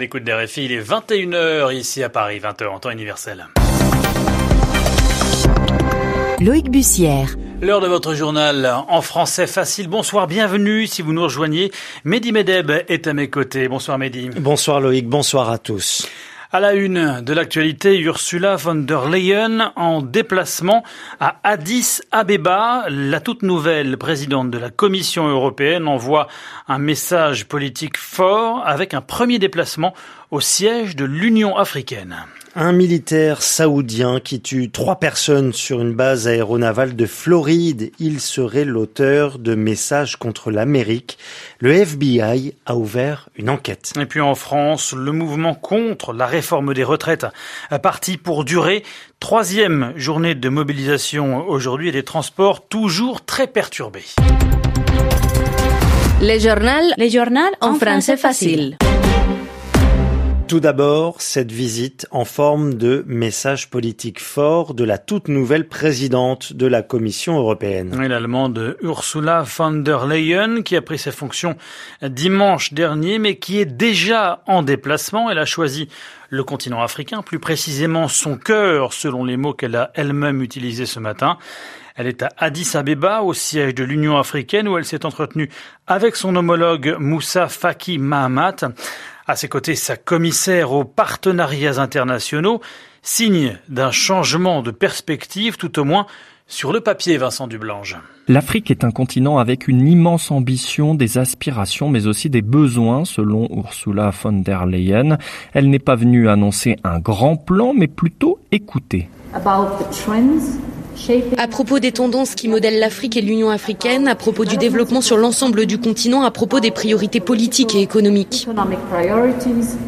l'écoute des RFI, il est 21h ici à Paris, 20h en temps universel. Loïc Bussière. L'heure de votre journal en français facile. Bonsoir, bienvenue si vous nous rejoignez. Mehdi Medeb est à mes côtés. Bonsoir Mehdi. Bonsoir Loïc, bonsoir à tous. À la une de l'actualité, Ursula von der Leyen en déplacement à Addis Abeba. La toute nouvelle présidente de la Commission européenne envoie un message politique fort avec un premier déplacement au siège de l'Union africaine. Un militaire saoudien qui tue trois personnes sur une base aéronavale de Floride. Il serait l'auteur de messages contre l'Amérique. Le FBI a ouvert une enquête. Et puis en France, le mouvement contre la réforme des retraites a parti pour durer. Troisième journée de mobilisation aujourd'hui et des transports toujours très perturbés. Les journaux, les journaux en français facile. Tout d'abord, cette visite en forme de message politique fort de la toute nouvelle présidente de la Commission européenne. L'allemande Ursula von der Leyen, qui a pris ses fonctions dimanche dernier, mais qui est déjà en déplacement. Elle a choisi le continent africain, plus précisément son cœur, selon les mots qu'elle a elle-même utilisés ce matin. Elle est à Addis Abeba, au siège de l'Union africaine, où elle s'est entretenue avec son homologue Moussa Faki Mahamat. À ses côtés, sa commissaire aux partenariats internationaux, signe d'un changement de perspective, tout au moins sur le papier, Vincent Dublange. L'Afrique est un continent avec une immense ambition, des aspirations, mais aussi des besoins, selon Ursula von der Leyen. Elle n'est pas venue annoncer un grand plan, mais plutôt écouter. À propos des tendances qui modèlent l'Afrique et l'Union africaine, à propos du développement sur l'ensemble du continent, à propos des priorités politiques et économiques.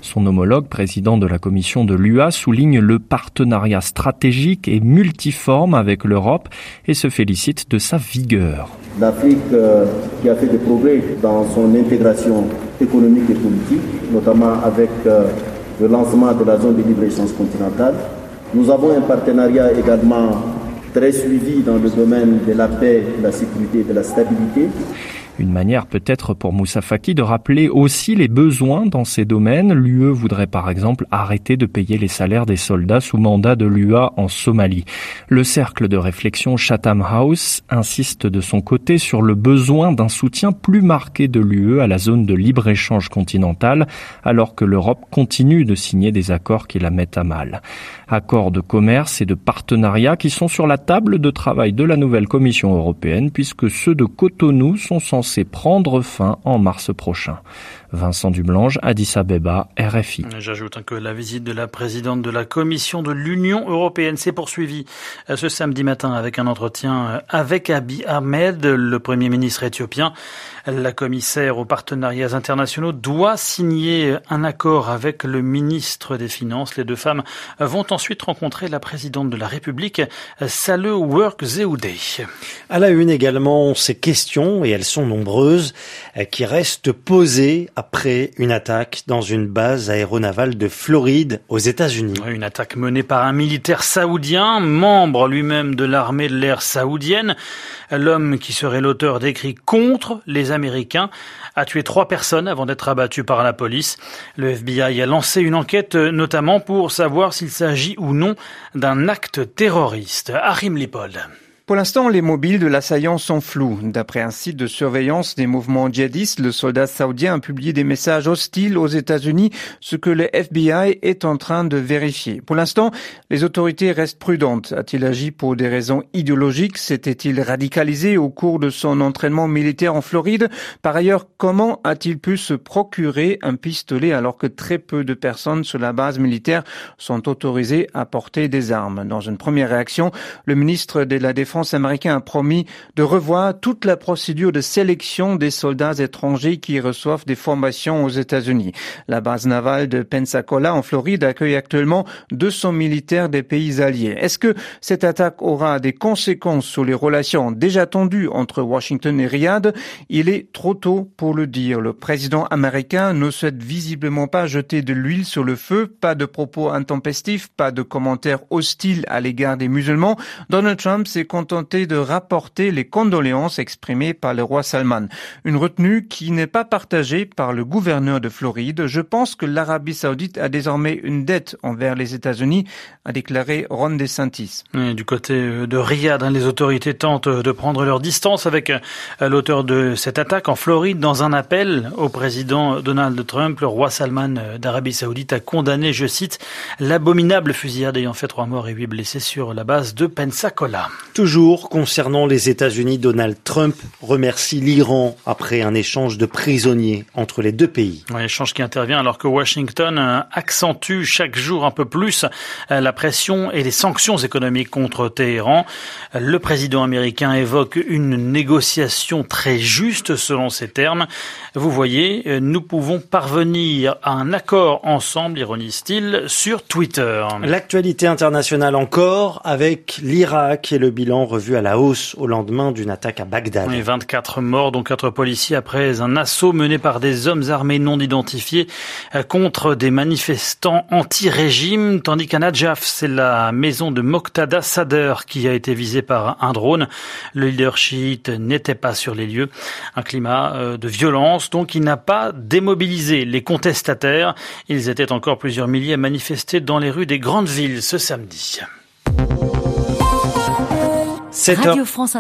Son homologue, président de la commission de l'UA, souligne le partenariat stratégique et multiforme avec l'Europe et se félicite de sa vigueur. L'Afrique euh, qui a fait des progrès dans son intégration économique et politique, notamment avec euh, le lancement de la zone de libre-échange continentale. Nous avons un partenariat également très suivi dans le domaine de la paix, de la sécurité et de la stabilité. Une manière peut-être pour Moussa Faki de rappeler aussi les besoins dans ces domaines. L'UE voudrait par exemple arrêter de payer les salaires des soldats sous mandat de l'UA en Somalie. Le cercle de réflexion Chatham House insiste de son côté sur le besoin d'un soutien plus marqué de l'UE à la zone de libre-échange continentale alors que l'Europe continue de signer des accords qui la mettent à mal. Accords de commerce et de partenariat qui sont sur la table de travail de la nouvelle Commission européenne puisque ceux de Cotonou sont censés prendre fin en mars prochain. Vincent Dublange, Addis Abeba, RFI. J'ajoute que la visite de la présidente de la Commission de l'Union européenne s'est poursuivie euh, ce samedi matin avec un entretien euh, avec Abiy Ahmed, le premier ministre éthiopien. La commissaire aux partenariats internationaux doit signer un accord avec le ministre des Finances. Les deux femmes vont ensuite rencontrer la présidente de la République, Saleh Work Zewde. À la une également, ces questions, et elles sont nombreuses, euh, qui restent posées après une attaque dans une base aéronavale de Floride aux États-Unis. Une attaque menée par un militaire saoudien, membre lui-même de l'armée de l'air saoudienne. L'homme qui serait l'auteur d'écrits contre les Américains a tué trois personnes avant d'être abattu par la police. Le FBI a lancé une enquête notamment pour savoir s'il s'agit ou non d'un acte terroriste. Arim Lipold. Pour l'instant, les mobiles de l'assaillant sont flous. D'après un site de surveillance des mouvements djihadistes, le soldat saoudien a publié des messages hostiles aux États-Unis, ce que le FBI est en train de vérifier. Pour l'instant, les autorités restent prudentes. A-t-il agi pour des raisons idéologiques? S'était-il radicalisé au cours de son entraînement militaire en Floride? Par ailleurs, comment a-t-il pu se procurer un pistolet alors que très peu de personnes sur la base militaire sont autorisées à porter des armes? Dans une première réaction, le ministre de la Défense américain a promis de revoir toute la procédure de sélection des soldats étrangers qui reçoivent des formations aux États-Unis. La base navale de Pensacola en Floride accueille actuellement 200 militaires des pays alliés. Est-ce que cette attaque aura des conséquences sur les relations déjà tendues entre Washington et Riyad? Il est trop tôt pour le dire. Le président américain ne souhaite visiblement pas jeter de l'huile sur le feu, pas de propos intempestifs, pas de commentaires hostiles à l'égard des musulmans. Donald Trump s'est ont tenté de rapporter les condoléances exprimées par le roi Salman. Une retenue qui n'est pas partagée par le gouverneur de Floride. Je pense que l'Arabie saoudite a désormais une dette envers les États-Unis, a déclaré Ron DeSantis. du côté de Riyad, hein, les autorités tentent de prendre leur distance avec euh, l'auteur de cette attaque en Floride dans un appel au président Donald Trump. Le roi Salman euh, d'Arabie saoudite a condamné, je cite, l'abominable fusillade ayant fait trois morts et huit blessés sur la base de Pensacola. Toujours concernant les États-Unis, Donald Trump remercie l'Iran après un échange de prisonniers entre les deux pays. Un échange qui intervient alors que Washington euh, accentue chaque jour un peu plus euh, la pression et les sanctions économiques contre Téhéran. Le président américain évoque une négociation très juste selon ses termes. Vous voyez, euh, nous pouvons parvenir à un accord ensemble, ironise-t-il, sur Twitter. L'actualité internationale encore avec l'Irak et le bilan revu à la hausse au lendemain d'une attaque à Bagdad. 24 morts, dont 4 policiers après un assaut mené par des hommes armés non identifiés euh, contre des manifestants anti-régime, tandis qu'à Najaf, c'est la maison de Moqtada Sadr qui a été visée par un drone. Le leader chiite n'était pas sur les lieux. Un climat euh, de violence, donc il n'a pas démobilisé les contestataires. Ils étaient encore plusieurs milliers à manifester dans les rues des grandes villes ce samedi. Radio France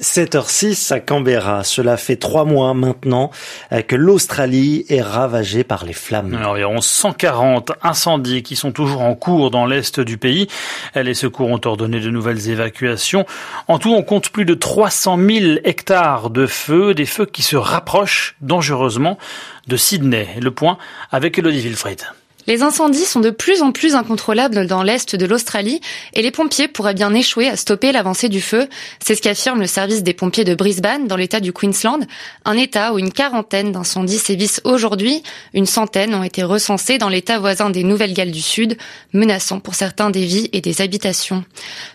7h06 à Canberra. Cela fait trois mois maintenant euh, que l'Australie est ravagée par les flammes. Environ 140 incendies qui sont toujours en cours dans l'est du pays. Les secours ont ordonné de nouvelles évacuations. En tout, on compte plus de 300 000 hectares de feux, des feux qui se rapprochent dangereusement de Sydney. Le point avec Elodie Wilfried. Les incendies sont de plus en plus incontrôlables dans l'est de l'Australie et les pompiers pourraient bien échouer à stopper l'avancée du feu. C'est ce qu'affirme le service des pompiers de Brisbane dans l'état du Queensland, un état où une quarantaine d'incendies sévissent aujourd'hui. Une centaine ont été recensés dans l'état voisin des Nouvelles-Galles du Sud, menaçant pour certains des vies et des habitations.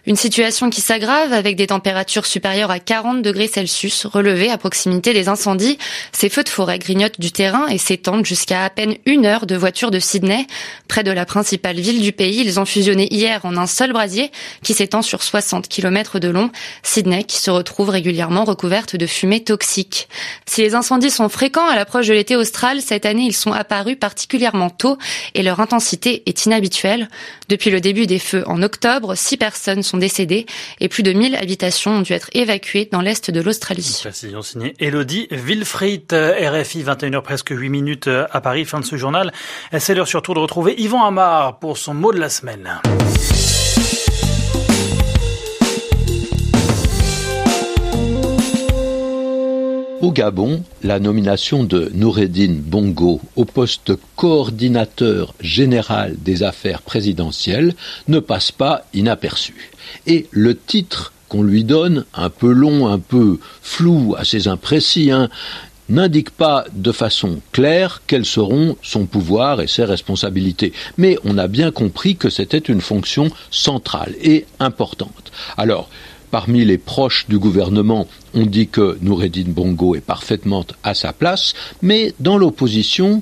Une situation qui s'aggrave avec des températures supérieures à 40 degrés Celsius relevées à proximité des incendies. Ces feux de forêt grignotent du terrain et s'étendent jusqu'à à peine une heure de voiture de Sydney Près de la principale ville du pays, ils ont fusionné hier en un seul brasier qui s'étend sur 60 km de long. Sydney qui se retrouve régulièrement recouverte de fumée toxique. Si les incendies sont fréquents à l'approche de l'été austral, cette année ils sont apparus particulièrement tôt et leur intensité est inhabituelle. Depuis le début des feux en octobre, six personnes sont décédées et plus de 1000 habitations ont dû être évacuées dans l'est de l'Australie. Wilfried, RFI, 21h presque 8 minutes à Paris, fin de ce journal. Surtout de retrouver Yvan Amar pour son mot de la semaine. Au Gabon, la nomination de Noureddin Bongo au poste coordinateur général des affaires présidentielles ne passe pas inaperçue. Et le titre qu'on lui donne, un peu long, un peu flou, assez imprécis, hein, n'indique pas de façon claire quels seront son pouvoir et ses responsabilités. Mais on a bien compris que c'était une fonction centrale et importante. Alors, parmi les proches du gouvernement, on dit que Noureddin Bongo est parfaitement à sa place, mais dans l'opposition,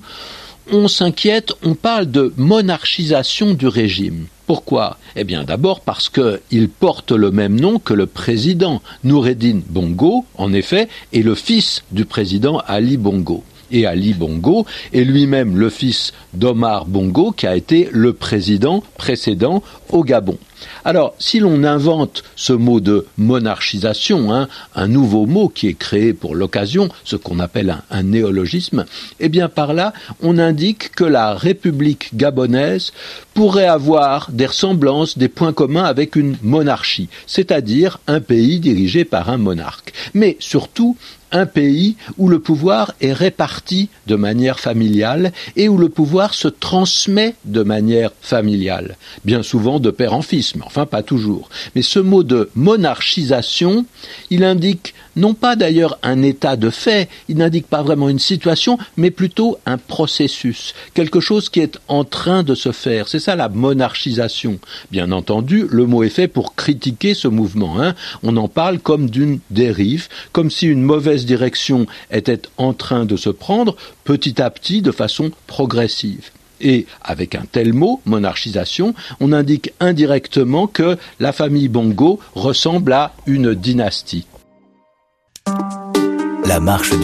on s'inquiète, on parle de monarchisation du régime. Pourquoi? Eh bien d'abord parce qu'il porte le même nom que le président. Noureddin Bongo, en effet, est le fils du président Ali Bongo et Ali Bongo est lui-même le fils d'Omar Bongo qui a été le président précédent au Gabon. Alors, si l'on invente ce mot de monarchisation, hein, un nouveau mot qui est créé pour l'occasion, ce qu'on appelle un, un, néologisme, eh bien par là, on indique que la République gabonaise pourrait avoir des ressemblances, des points communs avec une monarchie, c'est-à-dire un pays dirigé par un monarque. Mais surtout, un pays où le pouvoir est réparti de manière familiale et où le pouvoir se transmet de manière familiale, bien souvent de père en fils, mais enfin pas toujours. Mais ce mot de monarchisation, il indique non pas d'ailleurs un état de fait, il n'indique pas vraiment une situation, mais plutôt un processus, quelque chose qui est en train de se faire. C'est ça la monarchisation. Bien entendu, le mot est fait pour critiquer ce mouvement. Hein. On en parle comme d'une dérive, comme si une mauvaise direction était en train de se prendre petit à petit de façon progressive. Et avec un tel mot, monarchisation, on indique indirectement que la famille Bongo ressemble à une dynastie. La marche